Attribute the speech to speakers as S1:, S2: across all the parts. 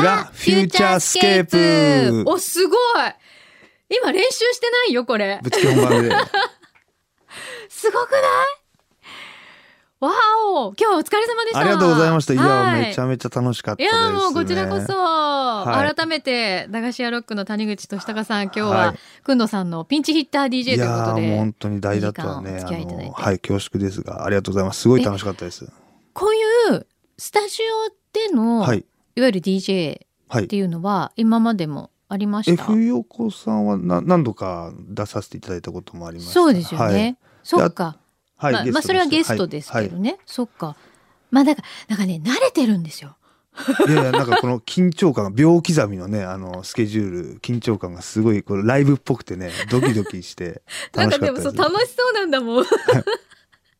S1: 裏フューチャースケープ
S2: お、すごい今練習してないよ、これ。
S1: ぶっつけ本番で。
S2: すごくない？わお今日はお疲れ様でした。
S1: ありがとうございました。いや、
S2: はい
S1: めちゃめちゃ楽しかった
S2: い
S1: です、ね。
S2: やもうこちらこそ、
S1: はい
S2: 改めて駄菓子屋ロックの谷口俊孝さん今日は、
S1: はい
S2: くんどさんのピンチヒッター DJ ということ
S1: いや本当に代打とはね、
S2: いい時間お付き合いいただいて
S1: あの、はい、恐縮ですが、ありがとうございます。すごい楽しかったです。
S2: こういうスタジオでの、、
S1: はいい。
S2: わゆる DJ
S1: はい
S2: って。いうのは今までもありました
S1: ？F 横さんはな何度か出させていただいたこともありました。
S2: そうですよね、そっか
S1: はい。はい。
S2: まあ、まあそれはゲストですけどね、そっかまあだからなんかね慣れてるんですよ
S1: はい、いやいや、なんかこの緊張感、秒刻みのね、あの、スケジュール、緊張感がすごい、これライブっぽくてね、ドキドキして
S2: なん
S1: 楽しかったです。
S2: かでもそう楽しそうなんだもん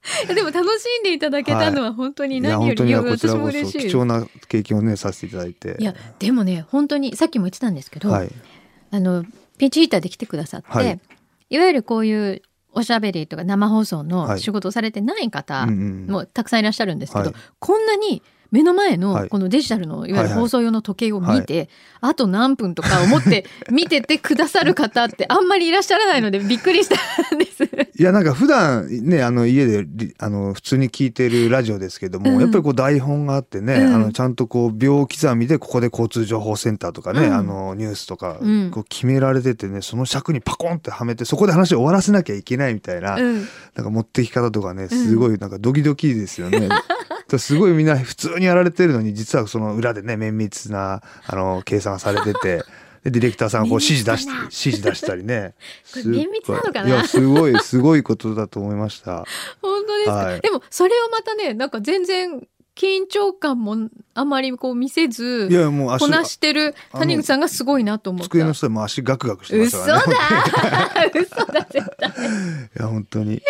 S2: でも楽しんでいただけたのは本当に何より、
S1: 本当にこち
S2: 私も嬉しい
S1: 貴重な経験をね、させていただいて。
S2: いやでもね本当にさっきも言ってたんですけど、
S1: はい。
S2: あのピンチヒーターで来てくださって、
S1: はい。
S2: い、わゆるこういうおしゃべりとか生放送
S1: はい。
S2: の仕事をされてない方もたくさんいらっしゃるんですけど、
S1: はい。
S2: こんなに目の前
S1: はい。
S2: のこのデジタルのいわゆる放送用の時計を見て、あと何分とか思って 見ててくださる方ってあんまりいらっしゃらないのでびっくりしたんです。
S1: いやなんか普段ねあの家でリあの普通に聞いてるラジオですけども、
S2: うん
S1: やっぱりこう台本があってね、
S2: うん。
S1: あのちゃんとこう秒刻みでここで交通情報センターとかね、
S2: うん。
S1: あのニュースとか
S2: うん。
S1: こう決められててねその尺にパコンってはめてそこで話を終わらせなきゃいけないみたいな、
S2: うん、
S1: なんか持ってき方とかねすごいなんかドキドキですよね。すごいみんな普通にやられてるのに実はその裏でね綿密なあの計算されてて。でディレクターさんがこう指示出し指示出したりね。
S2: これ綿密なのかな？い
S1: やすごいすごいことだと思いました。
S2: 本当ですか、
S1: はい
S2: でもそれをまたねなんか全然緊張感もあまりこう見せず
S1: いやもう足
S2: こなしてる谷口さんがすごいなと思った。
S1: 机の下でも足ガクガクしてまし
S2: 嘘
S1: た
S2: だ
S1: からね。
S2: 嘘だ絶対。
S1: いや本当に。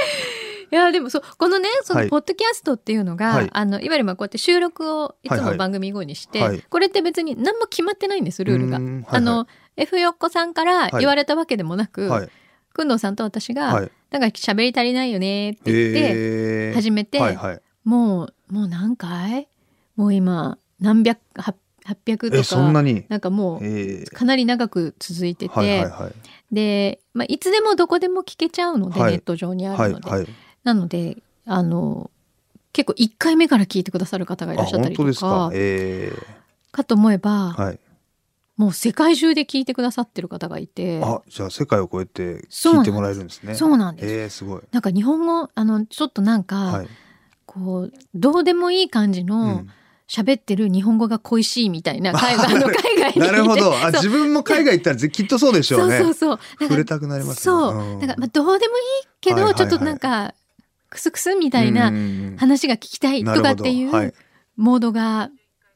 S2: いやでもそうこのねそ
S1: はい
S2: のポッドキャストっていうのが、
S1: はい
S2: あのいわゆるまあこうやって収録をいつ
S1: はいはい
S2: も番組後にして、
S1: はい
S2: これって別に何も決まってないんですルールが。
S1: はいはい
S2: あの F よっこさんから言われたわけでもなく、
S1: はい
S2: くんどうさんと私が、
S1: はい。
S2: なんか喋り足りないよねって言って、
S1: えー
S2: 始めて
S1: はいはい。
S2: もうもう何回？もう今何百八800と
S1: え
S2: か
S1: そんなに？
S2: なんかもう
S1: えー
S2: かなり長く続いてて、
S1: はいはいはい。
S2: で、まあ、いつでもどこでも聞けちゃうので、
S1: はい
S2: ネット上にあ
S1: はい
S2: るので、
S1: はい。
S2: なのであの結構1回目から聞いてくださる方がいら
S1: あ
S2: っしゃったりと
S1: か
S2: か？
S1: え
S2: かと思えば、
S1: ーはい。
S2: もう世界中で聞いてくださってる方がいて
S1: あじゃあ世界を超えて聞いてもらえるんですね。
S2: そうなんです、
S1: えーすごい。
S2: なんか日本語あのちょっとなんか、
S1: はい。
S2: こうどうでもいい感じ
S1: う
S2: の
S1: ん
S2: 喋ってる日本語が恋しいみたいな 海外あの海外
S1: なるほど。あ
S2: そう
S1: 自分も海外行ったらぜきっとそうでしょ
S2: そうう
S1: ね。
S2: そうそうだから
S1: 触れたくなりますね
S2: そう、
S1: うん
S2: だからまあどうでもいいけど、
S1: はいはいはい
S2: ちょっとなんかクスクスみたいな話が聞きたいとかっていうモードが、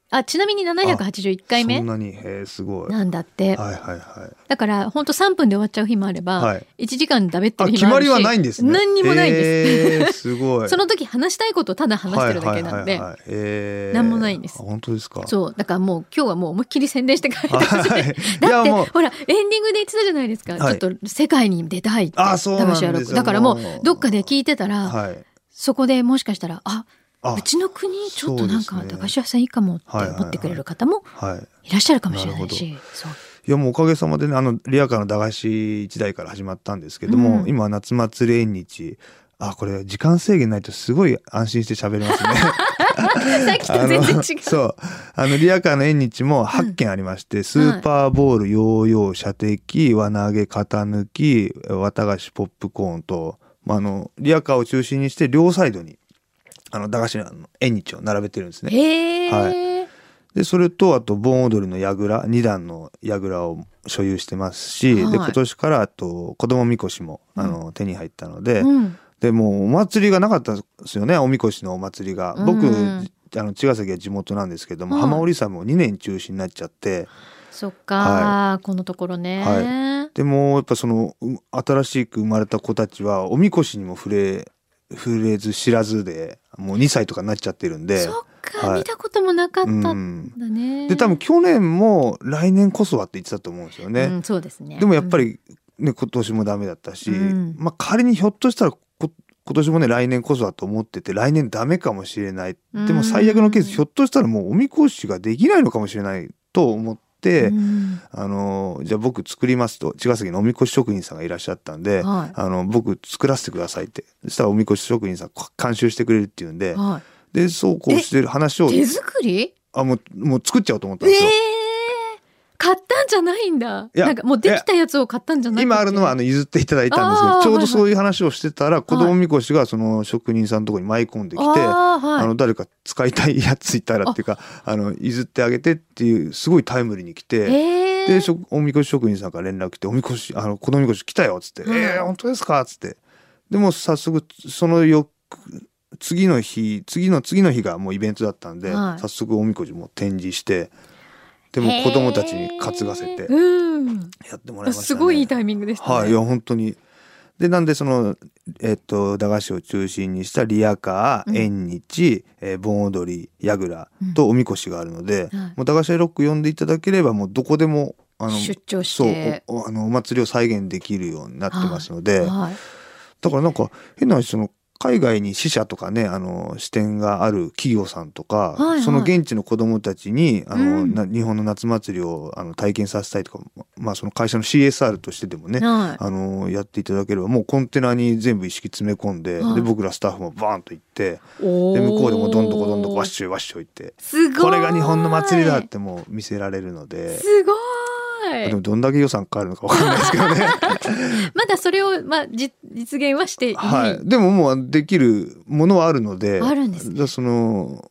S2: あちなみに781回目？
S1: そんなに？へーすごい。
S2: なんだって、
S1: はいはいはい。
S2: だから本当3分で終わっちゃう日もあれば、
S1: はい。
S2: 1時間で食べって
S1: あ
S2: る日もあるし
S1: 決まりはないんですね。
S2: 何にもないんです、
S1: えーすごい。
S2: その時話したいことをただ話してるだけなんで、
S1: はいはいはい。はいえー。
S2: なんもないんです。
S1: あ本当ですか？
S2: そう。だからもう今日はもう思いっきり宣伝して帰ってほしい、
S1: はい。い
S2: だってほらエンディングで言ってたじゃないですか、
S1: はい。
S2: ちょっと世界に出たいって
S1: あそう
S2: だからもうどっかで聞いてたら、
S1: はい。
S2: そこでもしかしたらあ
S1: あ
S2: うちの国ちょっとなんか駄菓子屋さんいいかもって思ってくれる方も
S1: はい。
S2: いらっしゃるかもしれないし、
S1: いやもうおかげさまでねあのリアカーの駄菓子時代から始まったんですけども、
S2: うん。
S1: 今夏祭り縁日。あこれ時間制限ないとすごい安心して喋れますね。
S2: さっきと全然違う。
S1: そう。あのリアカーの縁日も8件ありまして、スーパーボールヨーヨー射的輪投げ型抜き綿菓子ポップコーンと、まあ、あのリアカーを中心にして両サイドにあの駄菓子の縁日を並べてるんですね。はでそれとあと盆踊りの櫓2段の櫓を所有してますし、
S2: はい。
S1: で今年からあと子供みこしもあの、手に入ったので、
S2: うん、
S1: でもうお祭りがなかったんですよね。おみこしのお祭りが。僕、
S2: うん。
S1: あの茅ヶ崎は地元なんですけども、
S2: はい
S1: 浜織さんも2年中止になっちゃって。
S2: そっか、
S1: は
S2: このところね、
S1: はでもやっぱそのう新しく生まれた子たちはおみこしにも触れ触れず知らずでもう2歳とかになっちゃってるんで。
S2: そっか、
S1: はい。
S2: 見たこともなかった
S1: うん
S2: んだね、
S1: で多分去年も来年こそはって言ってたと思うんですよね。
S2: うん、そうですね。
S1: でもやっぱりね今年もダメだったし、
S2: うん。
S1: まあ仮にひょっとしたらこ今年もね来年こそはと思ってて来年ダメかもしれない。でも最悪のケースひょっとしたらもうおみこしができないのかもしれないと思って、
S2: うん
S1: あのじゃあ僕作りますと茅ヶ崎のおみこし職人さんがいらっしゃったんで、
S2: はい
S1: あの僕作らせてくださいってそしたらおみこし職人さん監修してくれるっていうんで
S2: は
S1: でそうこうしてる話を
S2: い。手作り？
S1: あもうもう作っちゃおうと思った
S2: ええ
S1: んですよ。
S2: 買ったんじゃないんだ。
S1: いや
S2: なんかもうできたやつを買ったんじゃない
S1: 今あるのはあの譲っていただいたんですけどちょうどそういう話をしてたら子供みこしがその職人さんのところに舞い込んできて。
S2: あーはい。
S1: あの誰か使いたいやついたらっていうかあの譲ってあげてっていうすごいタイムリーに来て、
S2: ええ
S1: でおみこし職人さんから連絡来て「おみこしあの子供みこし来たよ」っつって「
S2: うん
S1: えー、本当ですか?」っつって。でもう早速その翌次の日次の次の日がもうイベントだったんで、
S2: はい。
S1: 早速おみこしも展示してでも子供たちに担がせて
S2: うん。
S1: やってもらいましたね。
S2: すごいいいタイミングでしたね。
S1: はい、いや本当に。でなんでそのえっと駄菓子を中心にしたリアカー、
S2: うん
S1: 縁日、えー盆踊り櫓とおみこしがあるので、
S2: はい
S1: もう駄菓子ロック呼んでいただければもうどこでもあの
S2: 出張し
S1: そう
S2: て。
S1: おおあのお祭りを再現できるようになってますので、
S2: はい。
S1: だからなんか変な話その海外に支社とかねあの支店がある企業さんとか、
S2: はいはい
S1: その現地の子どもたちにあの、
S2: うん
S1: な日本の夏祭りをあの体験させたいとか、まあ、その会社の CSR としてでもね、
S2: はい。
S1: あのやっていただければもうコンテナに全部一式詰め込んで,、
S2: はい
S1: で僕らスタッフもバーンと行って
S2: お
S1: で向こうでもどんどこどんどこ
S2: わ
S1: ワッシュワッシュ行って。これが日本の祭りだってもう見せられるのです
S2: ごい。
S1: でもどんだけ予算かかるのかわかんないですけどね。
S2: まだそれをまあじ実現はしていない。
S1: はい、でももうできるものはあるので
S2: あるんですね
S1: その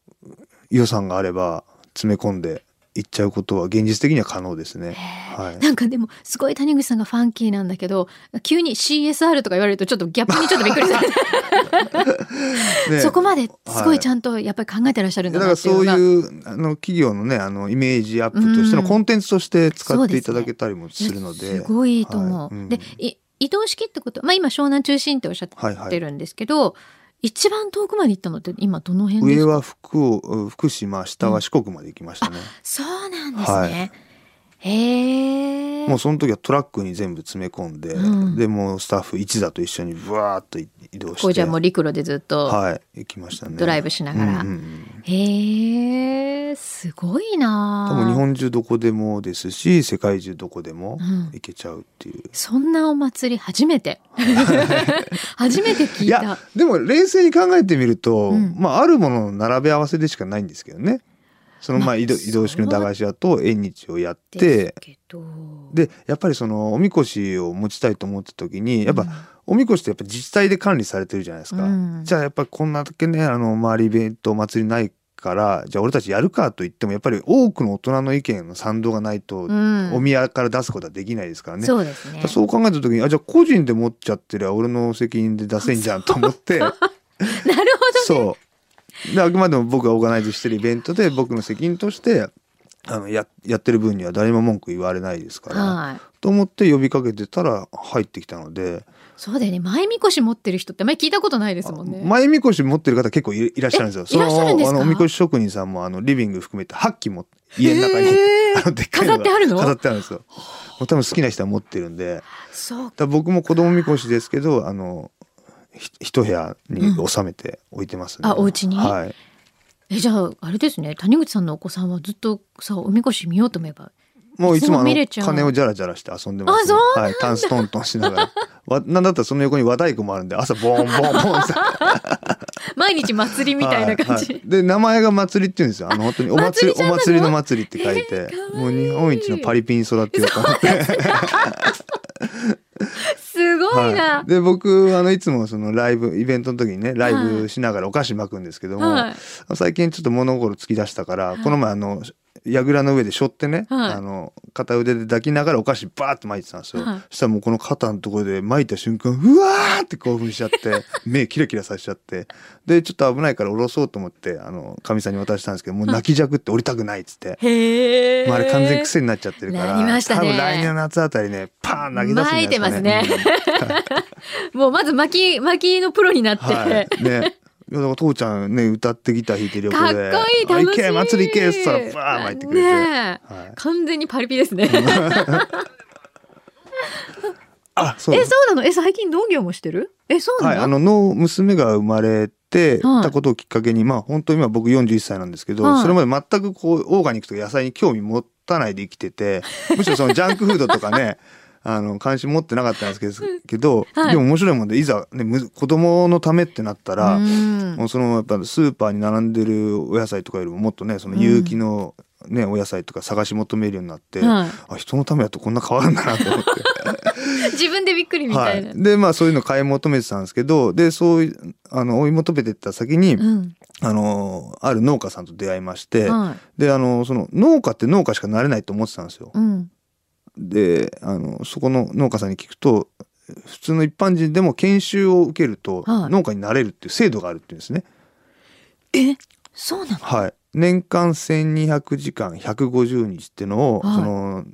S1: 予算があれば詰め込んでいっちゃうことは現実的には可能ですね。はい、
S2: なんかでもすごい谷口さんがファンキーなんだけど急に CSR とか言われるとちょっとギャップにちょっとびっくりする、
S1: ね。
S2: そこまですごいちゃんとやっぱり考えてらっしゃるん
S1: だ
S2: だなっていう
S1: からそういうあの企業のねあのイメージアップとしての
S2: うん。
S1: コンテンツとして使っていただけたりもするので、
S2: すごいいいと思う。
S1: はい。うん。
S2: でい移動式ってことまあ今湘南中心っておっしゃ
S1: はいはい
S2: ってるんですけど、一番遠くまで行ったのって今どの辺ですか？
S1: 上は福岡福島下は四国まで行きましたね、
S2: そうなんですね。
S1: はいもうその時はトラックに全部詰め込んで、
S2: うん。
S1: でもうスタッフ一座と一緒にブワーっと移動して
S2: こうじゃあもう陸路でずっと
S1: はい行きましたね。
S2: ドライブしながら。
S1: うんうんうん。
S2: へえ、すごいなあ。
S1: 多分日本中どこでもですし世界中どこでも
S2: うん。
S1: 行けちゃうっていう、
S2: そんなお祭り初めて。初めて聞いた。
S1: いやでも冷静に考えてみると、
S2: うん。
S1: まああるものの並べ合わせでしかないんですけどねそのま
S2: まあ
S1: あ移動移動式の駄菓子屋と縁日をやって。でやっぱりそのおみこしを持ちたいと思った時にやっぱ、
S2: うん
S1: おみこしってやっぱ自治体で管理されてるじゃないですか、
S2: うん
S1: じゃあやっぱりこんなだけねあの周りイベントお祭りないからじゃあ俺たちやるかと言ってもやっぱり多くの大人の意見の賛同がないと、
S2: うん
S1: お宮から出すことはできないですからね。
S2: そうね。
S1: そう考えた時にあじゃあ個人で持っちゃってりゃ俺の責任で出せんじゃんと思って
S2: なるほどね。
S1: そう であくまでも僕がオーガナイズしてるイベントで僕の責任としてあのややってる分には誰にも文句言われないですから、
S2: はい。
S1: と思って呼びかけてたら入ってきたので、
S2: そうだよね。前みこし持ってる人って前聞いたことないですもんね。
S1: 前みこし持ってる方結構いいらっしゃるんですよ。
S2: えいらっしゃるんですか？
S1: あのおみこし職人さんもあのリビング含めて8機も家の中に、
S2: へー
S1: あのでっかいのが
S2: 飾ってあるの？
S1: 飾ってあるんですよ。もう多分好きな人は持ってるんで、
S2: そう
S1: 僕も子供みこしですけどあのひ一部屋に収めて置いてますね。
S2: あお家に？
S1: はい。
S2: えじゃああれですね。谷口さんのお子さんはずっとさおみこし見ようと思えば
S1: もういつもあの金をジャラジャラして遊んでます、
S2: あそう
S1: はい、タンストントンしながら。わなんだったらその横に和太鼓もあるんで朝ボンボンボン
S2: 毎日祭りみたいな感じ、
S1: はいはい。で名前が祭りって言うんですよ。あの本当にお祭りお祭りの祭りって書いて、
S2: えー
S1: もう日本一のパリピに育ってようと思って
S2: すごい。な、
S1: はい、で僕あのいつもそのライブイベントの時にねライブしながらお菓子巻くんですけども、
S2: はい。
S1: 最近ちょっと物心つき出したから、この前あの櫓の上で背負ってね、
S2: はい。
S1: あの片腕で抱きながらお菓子バーッと巻いてたんですよ、
S2: はい。
S1: そしたらもうこの肩のところで巻いた瞬間うわーって興奮しちゃって 目キラキラさせちゃってでちょっと危ないから下ろそうと思ってあのかみさんに渡したんですけどもう泣きじゃくって降りたくないっつって。
S2: へえ
S1: まあ、あれ完全癖になっちゃってるから
S2: ね。
S1: 多分来年の夏あたりねパーン投げ出すんじゃないですかね。
S2: 巻いて もうまず巻き巻きのプロになって、
S1: はい、ね。いやだから父ちゃんね歌ってギター弾いてる横
S2: かっ
S1: で
S2: こいい楽しい。
S1: あ行け祭り行けっつったらバーン巻いてくれて、
S2: ねえ。
S1: はい、
S2: 完全にパリピですね。
S1: あそう。
S2: えそうなの？え最近農業もしてる？えそうなの、
S1: はいあのの娘が生まれて
S2: はい。
S1: たことをきっかけに、まあ本当今僕41歳なんですけど、
S2: はい。
S1: それまで全くこうオーガニックとか野菜に興味持ったないで生きててむしろそのジャンクフードとかねあの関心持ってなかったんですけど
S2: はい
S1: でも面白いもんでいざ、ね、む子供のためってなったら、
S2: うん
S1: もうそのやっぱスーパーに並んでるお野菜とかよりももっとねその有機の、ねお野菜とか探し求めるようになって、
S2: はい
S1: あ人のためだとこんな変わるんだなと思って。
S2: 自分でびっくりみたいな。
S1: はい、でまあそういうの買い求めてたんですけどでそういうあの追い求めてった先に、
S2: うん。
S1: あのある農家さんと出会いまして、
S2: はい。
S1: であのその農家って農家しかなれないと思ってたんですよ。
S2: うん。
S1: であのそこの農家さんに聞くと普通の一般人でも研修を受けると
S2: はい
S1: 農家になれるっていう制度があるっていうんですね。
S2: え、そうなの？
S1: はい、年間1200時間150日っていうのを、
S2: はい
S1: その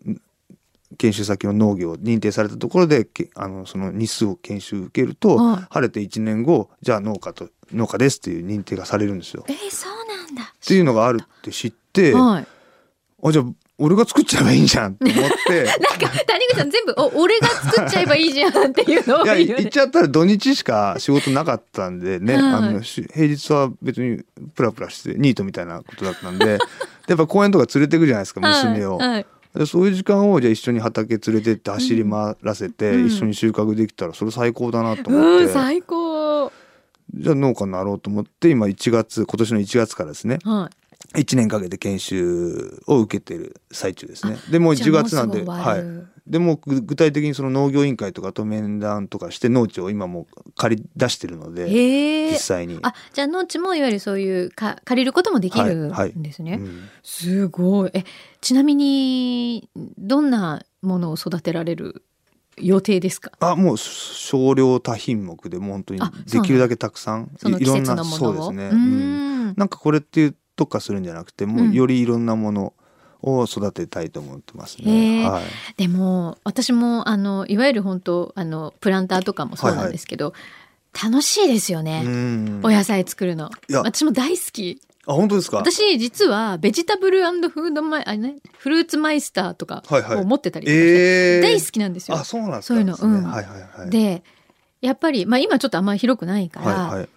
S1: 研修先の農業認定されたところでけあのその日数を研修受けると、
S2: はい
S1: 晴れて1年後じゃあ農家と農家ですっていう認定がされるんですよ。
S2: え、そうなんだ。
S1: っていうのがあるって知って、
S2: はい。
S1: あじゃあ俺が作っちゃえばいいじゃんって思って。
S2: なんか谷口さん全部お俺が作っちゃえばいいじゃんっていうのを
S1: いや
S2: 言う
S1: 言っちゃったら土日しか仕事なかったんでね、
S2: はい
S1: あのし平日は別にプラプラしてニートみたいなことだったんで やっぱ公園とか連れてくじゃないですか娘を。
S2: はいはい
S1: でそういう時間をじゃあ一緒に畑連れてって走り回らせて、
S2: うん
S1: 一緒に収穫できたらそれ最高だなと
S2: うん
S1: 思って、
S2: 最高。
S1: じゃあ農家になろうと思って今1月今年の1月からですね
S2: はい。
S1: 1年かけて研修を受けてる最中ですね。でもう1月なんではい
S2: る
S1: でもぐ具体的にその農業委員会とかと面談とかして農地を今もう借り出してるので実。際に。
S2: あ、じゃあ農地もいわゆるそういうか借りることもできる
S1: はいはい
S2: んですね。
S1: うん
S2: すごい。え、ちなみにどんなものを育てられる予定ですか？
S1: あもう少量多品目でもう本当に
S2: あ
S1: できるだけたくさんいろんな。そうですね。
S2: う
S1: うん
S2: ん。
S1: なんかこれっていう特化するんじゃなくてもうよりいろんなものを育てたいと思ってます
S2: へ
S1: ね。
S2: ー
S1: はい。
S2: でも私もあのいわゆる本当あのプランターとかもそうなんですけど、楽しいですよね。
S1: うん
S2: お野菜作るの。私も大好き。
S1: あ本当ですか？
S2: 私実はベジタブルフードマイあれねフルーツマイスターとか
S1: はいはい
S2: を持ってたりとかして、
S1: えー、
S2: 大好きなんですよ
S1: あ。そうなんですか。
S2: そういうのうん
S1: はいはいはい。
S2: でやっぱりまあ今ちょっとあんまり広くないから、
S1: はいはい。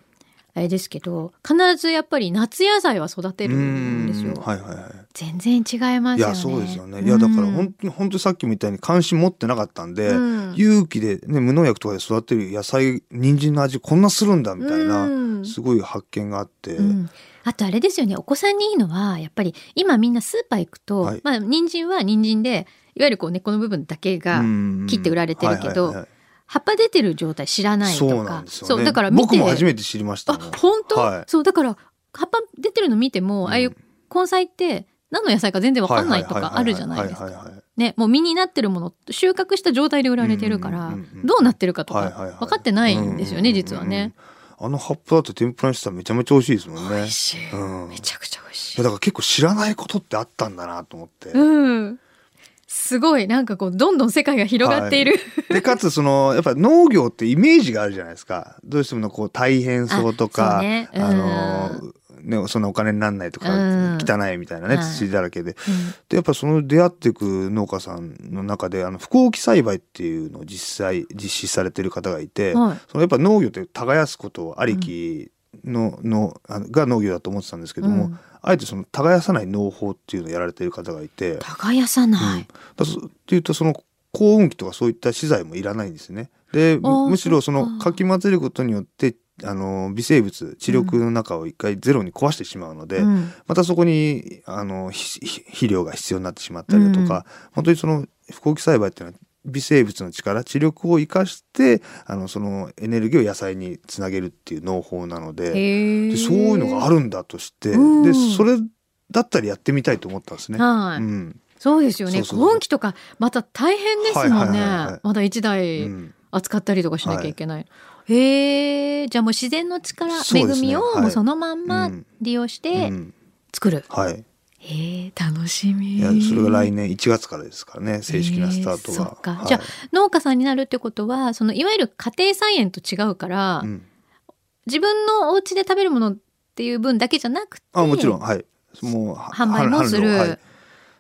S2: あれですけど必ずやっぱり夏野菜は育てるんですよ。
S1: はいはいはい。
S2: 全然違いますよね。
S1: いやそうですよね。いやだから本当に本当にさっきみたいに関心持ってなかったんで、
S2: うん。
S1: 勇気でね無農薬とかで育てる野菜人参の味こんなするんだみたいな、
S2: うん。
S1: すごい発見があって、
S2: うん、あとあれですよね。お子さんにいいのはやっぱり今みんなスーパー行くと、
S1: はい。
S2: まあ人参は人参でいわゆるこう根っこの部分だけが切って売られてるけど葉っぱ出てる状態知らないとか
S1: そうなんですよね。
S2: そうだから
S1: 僕も初めて知りました
S2: あ。本当、
S1: はい
S2: そうだから葉っぱ出てるの見ても、
S1: うん
S2: ああいう根菜って何の野菜か全然わかんないとかあるじゃないですか。ね、もう実になってるもの収穫した状態で売られてるから、どうなってるかとか分かってないんですよね、実はね。
S1: あの葉っぱだと天ぷらにしたらめちゃめちゃ美味しいですもんね。
S2: 美味しい、
S1: うん
S2: めちゃくちゃ美味しい。
S1: だから結構知らないことってあったんだなと思って。
S2: うん。すごいなんかこうどんどん世界が広がっている。
S1: でかつそのやっぱ農業ってイメージがあるじゃないですか。どうしてもこう大変そうと
S2: あ
S1: か
S2: そうね。うん。
S1: あのねそんなお金にならないとか、
S2: うん。
S1: 汚いみたいなね
S2: はい。
S1: 土だらけで、
S2: うん。
S1: でやっぱその出会っていく農家さんの中であの不耕起栽培っていうのを実際実施されてる方がいて、
S2: はい。
S1: そのやっぱ農業って耕すことありきの,、のあのが農業だと思ってたんですけども、
S2: うん
S1: あえてその耕さない農法っていうのをやられてる方がいて。
S2: 耕さない。
S1: うんだそっていうとその耕運機とかそういった資材もいらないんですね。でむしろその
S2: か
S1: かき混ぜることによってあの微生物地力の中を一回ゼロに壊してしまうので、
S2: うん
S1: またそこにあの肥料が必要になってしまったりだとか、本当にその不耕起栽培っていうのは微生物の力知力を生かしてあのそのエネルギーを野菜につなげるっていう農法なので。でそういうのがあるんだとして、
S2: うん
S1: でそれだったらやってみたいと思ったんですね。
S2: はい、
S1: うん
S2: そうですよね。今期とかまた大変ですもん
S1: はいはいはい
S2: ね
S1: はい。
S2: まだ一
S1: う
S2: 台
S1: ん
S2: 扱ったりとかしなきゃいけない。へえ。じゃあもう自然の力、
S1: ね
S2: みを
S1: はい
S2: もうそのまんま
S1: うん
S2: 利用して
S1: うん
S2: 作る。
S1: はい
S2: へえ楽しみ。
S1: いやそれが来年1月からですからね正式なスタートが。
S2: えーそっか。
S1: はい。
S2: じゃ農家さんになるってことはそのいわゆる家庭菜園と違うから、
S1: うん。
S2: 自分のお家で食べるものっていう分だけじゃなくて
S1: あもちろん。はい。もうは
S2: 販売もする。
S1: はい。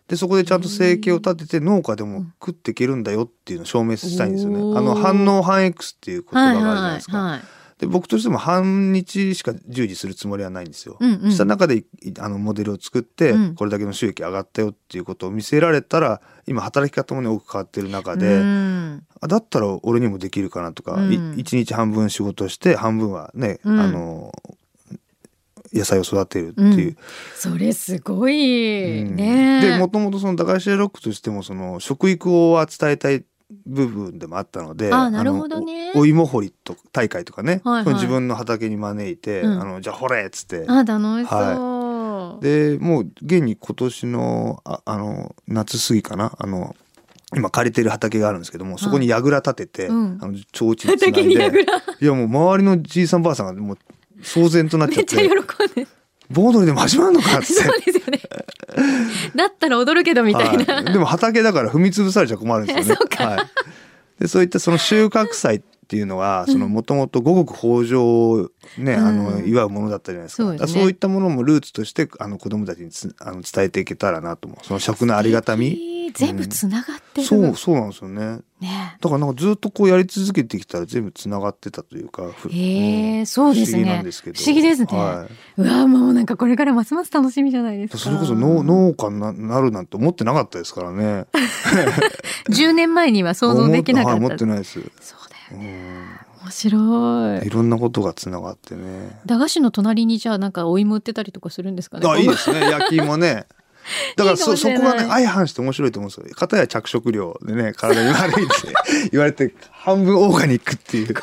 S1: でそこでちゃんと生計を立てて農家でも食っていけるんだよっていうのを証明したいんですよね。あの反応反 X っていう言葉があるじゃないですか。
S2: はいはいはい
S1: 僕としても半日しか従事するつもりはないんですよ。
S2: うんうん
S1: した中でいあのモデルを作って、
S2: うん
S1: これだけの収益上がったよっていうことを見せられたら今働き方もね多く変わってる中
S2: う
S1: で、
S2: ん
S1: あだったら俺にもできるかなとか、
S2: うん
S1: い一日半分仕事して半分はね、
S2: うん
S1: あの野菜を育てるっていう。
S2: それすごい
S1: うん
S2: ね。
S1: でもともとその駄菓子屋ロックとしてもその食育を伝えたい部分でもあったので
S2: あなるほどね。
S1: おお芋掘りと大会とかね、
S2: はいはい。
S1: 自分の畑に招いて、
S2: うん。
S1: あのじゃあ掘れっつって。
S2: あ楽しそう。
S1: でもう現に今年のああの夏過ぎかなあの今借りてる畑があるんですけどもそこに櫓立てて、
S2: うん。
S1: あの提灯つない
S2: 畑に
S1: で
S2: 櫓。
S1: いやもう周りのじいさんばあさんがもう騒然となっちゃっ
S2: めっちゃ喜
S1: て
S2: んで。
S1: 「盆踊りでも始まるのか」って
S2: そうですよね。だったら踊るけどみたいな。
S1: はい、でも畑だから踏み潰されちゃ困るんですよね。
S2: そうか
S1: はい、でそういったその収穫祭っていうのはそのもともと五穀豊穣をね、
S2: うん
S1: あの祝うものだったじゃないですか。
S2: そうですね
S1: だからそういったものもルーツとしてあの子供たちにつあの伝えていけたらなと思う。その食のありがたみ。
S2: えー全部つながってる。
S1: そうそうなんですよね。
S2: ね。
S1: だからなんかずっとこうやり続けてきたら全部つながってたというか。ふ
S2: へえ
S1: うん
S2: そうですね
S1: 不思議なんですけど。
S2: 不思議ですね
S1: はい。
S2: うわもうなんかこれからますます楽しみじゃないですか。
S1: それこそ農農家にななるなんて思ってなかったですからね。
S2: 10年前には想像できなかった。
S1: 思はい思ってないです。
S2: そうだ面白い。
S1: いろんなことがつながってね。
S2: 駄菓子の隣にじゃあなんかお芋売ってたりとかするんですかね。
S1: あ、いいですね。焼き芋ね。だからそそこがね相反して面白いと思うんですよ。片や着色料でね体に悪いって言われて半分オーガニックっていう。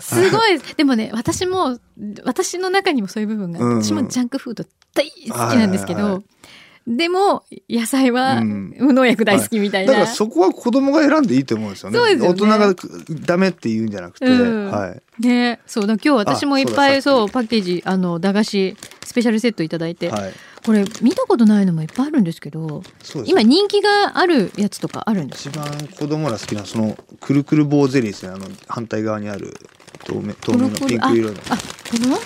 S2: すごい。でもね、私も、私の中にもそういう部分が
S1: うんうん
S2: 私もジャンクフード大好きなんですけど、
S1: はいはいは
S2: でも、野菜は
S1: うん
S2: 無農薬大好きみたいな。
S1: だからそこは子供が選んでいいと思うんですよね。
S2: ね
S1: 大人がダメって言うんじゃなくて、
S2: うん
S1: はい。
S2: ね、そうだ、今日私もいっぱい
S1: あそう
S2: パッケージ、あの、駄菓子、スペシャルセットいただいて、
S1: はい。
S2: これ見たことないのもいっぱいあるんですけど、
S1: そうです
S2: 今人気があるやつとかあるんです
S1: 一番子供ら好きなそのくるくる棒ゼリーですね。あの反対側にある透明透明のピンク色の
S2: あ、この？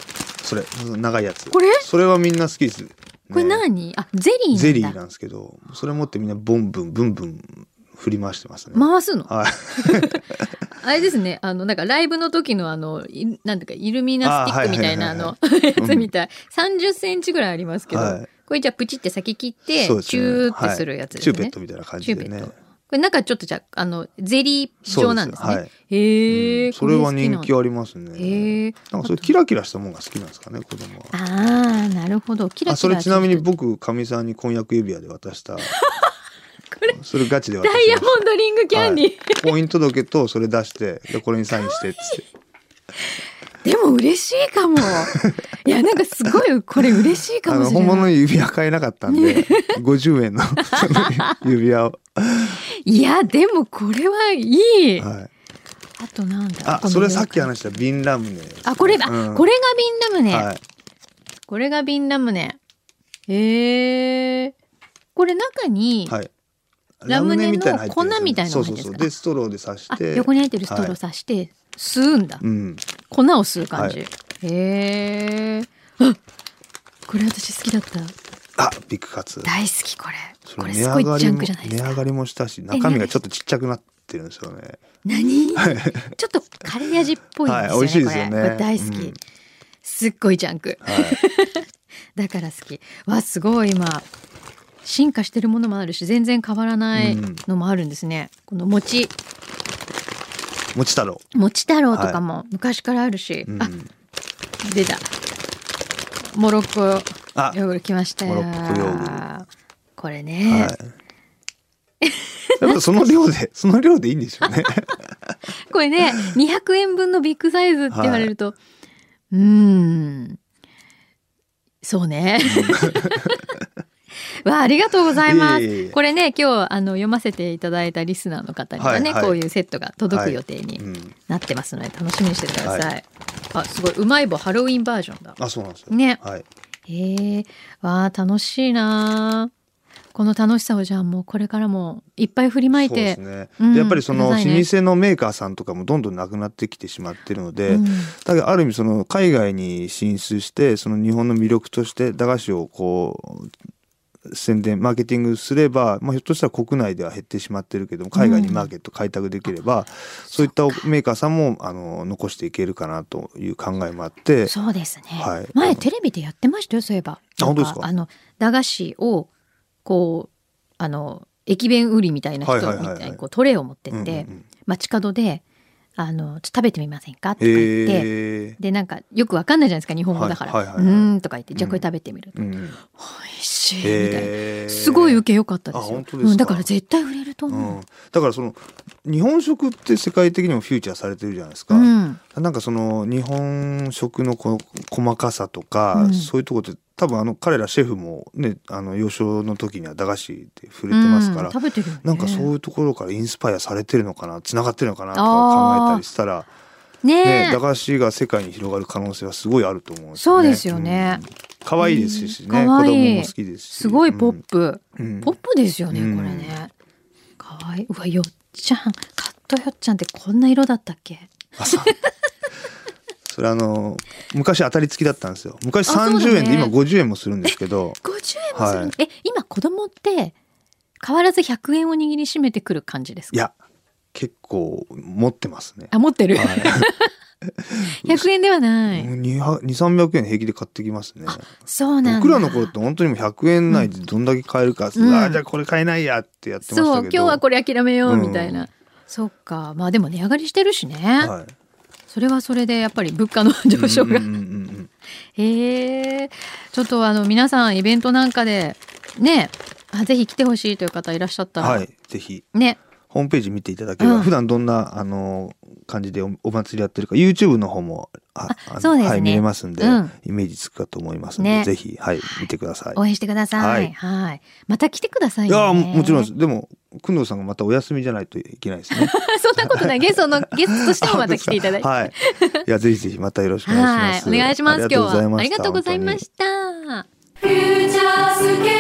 S1: それ長いやつ。
S2: これ？
S1: それはみんな好きです。
S2: これ
S1: ね
S2: 何？あ、ゼリーなんだ。
S1: ゼリーなんですけど、それ持ってみんなボンブンブンブン振り回してますね。
S2: 回すの？
S1: はい。
S2: あれですね、あの、なんかライブの時のあの、いなんていうか、イルミナスティックみたいなあ
S1: あ
S2: の、
S1: はい
S2: やつみたい。30センチぐらいありますけど、
S1: はい
S2: これじゃあプチって先切って、チューってするやつですね。
S1: はいチューペットみたいな感じでね
S2: チューペッ。ト。これ中ちょっとじゃあ、あの、ゼリー状なんですね。
S1: そうです
S2: へえ、
S1: うんそれは人気
S2: は
S1: ありますね。
S2: へえ。
S1: なんかそういうキラキラしたものが好きなんですかね、子供は。
S2: ああ、なるほど。キラキラ
S1: あ、それちなみに
S2: こ
S1: 僕、かみさんに婚約指輪で渡した。
S2: れ
S1: それガチで渡し
S2: ダイヤモンドリングキャンディー。
S1: た。婚姻届とそれ出して、でこれにサインしてっつって。
S2: でも嬉しいかも。いや、なんかすごい、これ嬉しいかもしれない。
S1: 本物の指輪買えなかったんで、50円の 指輪を。
S2: いや、でもこれはいい。
S1: はい。
S2: あとなんだ
S1: あ、それさっき話したビンラムネ。
S2: あ、これだ、
S1: うん
S2: これがビンラムネ。
S1: はい。
S2: これがビンラムネ。へえ。これ中に、
S1: はい。
S2: ラムネの粉みたいなの
S1: そう
S2: 入ってるんですか
S1: そうそう。で、ストローで刺し
S2: あ
S1: て。
S2: 横に入ってるストロー
S1: はい
S2: さして、吸うんだ。
S1: うん。
S2: 粉を吸う感じ。
S1: はい
S2: へえ。あこれ私好きだった。
S1: あ、ビッグカツ。
S2: 大好きこれ。
S1: そ
S2: これすごいジャンクじゃないですか。
S1: 値上がりもしたし、中身がちょっとちっちゃくなってるんですよね。
S2: 何？ちょっとカレー味っぽいんですよね。
S1: はい美味しいですよね
S2: これこれ大好き。
S1: うん
S2: すっごいジャンク。
S1: はい。
S2: だから好き。わすごい今進化してるものもあるし全然変わらないのもあるんですね。この餅
S1: もち太郎。
S2: 餅太郎とかも昔からあるし、
S1: うん。
S2: あ出た。モロッコ
S1: あ、
S2: ヨーグルト来ました。よ
S1: モロッコヨーグ
S2: これね、
S1: はい。やっぱその量で、その量でいいんでしょうね。
S2: これね200円分のビッグサイズって言われると、うーん。そうね。わあありがとうございます。
S1: いえいえいえ
S2: これね今日あの読ませていただいたリスナーの方にはね、
S1: はいはい
S2: こういうセットが届く予定に
S1: うん。
S2: なってますので楽しみにしててください。
S1: は
S2: あすごいうまい棒ハロウィンバージョンだ。
S1: あ、そうなんですよ。
S2: ね
S1: はい。
S2: へえわあ楽しいなこの楽しさをじゃあもうこれからもいっぱい振りまい
S1: そうで
S2: て
S1: すね。
S2: うん
S1: でやっぱりその老舗のメーカーさんとかもどんどんなくなってきてしまってるので、
S2: うん
S1: だからある意味その海外に進出してその日本の魅力として駄菓子をこう宣伝マーケティングすれば、まあ、ひょっとしたら国内では減ってしまってるけども海外にマーケット開拓できれば、そう。いったメーカーさんもあの残していけるかなという考えもあって
S2: そうですね、
S1: はい。
S2: 前テレビでやってましたよそういえば。
S1: あ本当ですか？
S2: あの駄菓子をこうあの駅弁売りみたいな人みたいにこうトレイを持ってって、
S1: うんうんうん。
S2: 街角であのちょっと食べてみませんか？とか言って。でなんかよくわかんないじゃないですか日本語だから「
S1: はいはいはい。はいう
S2: ーん」とか言って「じゃあこれ食べてみる」
S1: うん。
S2: 美味しいみたいな。すごい受け良かったですよ。
S1: すか？
S2: うん、だから絶対売れると思う、
S1: うん、だからその日本食って世界的にもフューチャーされてるじゃないですか、
S2: うん。
S1: なんかその日本食のこの細かさとか、
S2: うん。
S1: そういうところって多分あの彼らシェフもねあの幼少の時には駄菓子で触れてますから、
S2: うん食べてるよね。
S1: なんかそういうところからインスパイアされてるのかなつながってるのかなとか考えたりしたら、
S2: ね
S1: ね、
S2: え
S1: 駄菓子が世界に広がる可能性はすごいあると思うんです
S2: そうですよね。
S1: うん。可愛いですしね、
S2: うん。可愛い。
S1: 子供も好きですし。
S2: すごいポップ、
S1: うん。うん。
S2: ポップですよね、
S1: うん。
S2: これね。かわい。いうわよっちゃん。カットよっちゃんってこんな色だったっけ？
S1: あそれあの昔当たり付きだったんですよ。昔
S2: あそうだね。
S1: 30円で今50円もするんですけど。
S2: 50円もするの、
S1: はい。
S2: え今子供って変わらず100円を握りしめてくる感じですか？
S1: いや結構持ってますね。
S2: あ持ってる、
S1: はい。
S2: 100円ではない、
S1: 2300円平気で買ってきますね。
S2: そうなんだ。
S1: 僕らの頃って本当にもう100円内でどんだけ買えるか、
S2: うん。
S1: あじゃあこれ買えないやってやってましたけど。
S2: そう今日はこれ諦めよう
S1: うん
S2: みたいな、そっか。まあでも値上がりしてるしね、
S1: はい
S2: それはそれでやっぱり物価の上昇が、
S1: う
S2: えちょっとあの皆さんイベントなんかでねあぜひ来てほしいという方いらっしゃったら、
S1: はいぜひ。
S2: ね。
S1: ホームページ見ていただければ、
S2: うん。
S1: 普段どんなあの感じでおお祭りやってるか YouTube の方もああの
S2: そうですね。
S1: はい、見れますんで、
S2: うん。
S1: イメージつくかと思いますので、
S2: ね。
S1: ぜひ、はい、見てください。
S2: 応援してください。
S1: は
S2: はい。いまた来てください
S1: い
S2: ね
S1: やーももちろんです。でも工藤さんがまたお休みじゃないといけないですね。
S2: そんなことない。ゲストの ゲストとしてもまた来ていただいて。
S1: はい。いやぜひぜひまたよろしくお願いします。
S2: はい。お願いします今日は。ありがとうございま
S1: た。
S2: した。
S3: フューチャースケ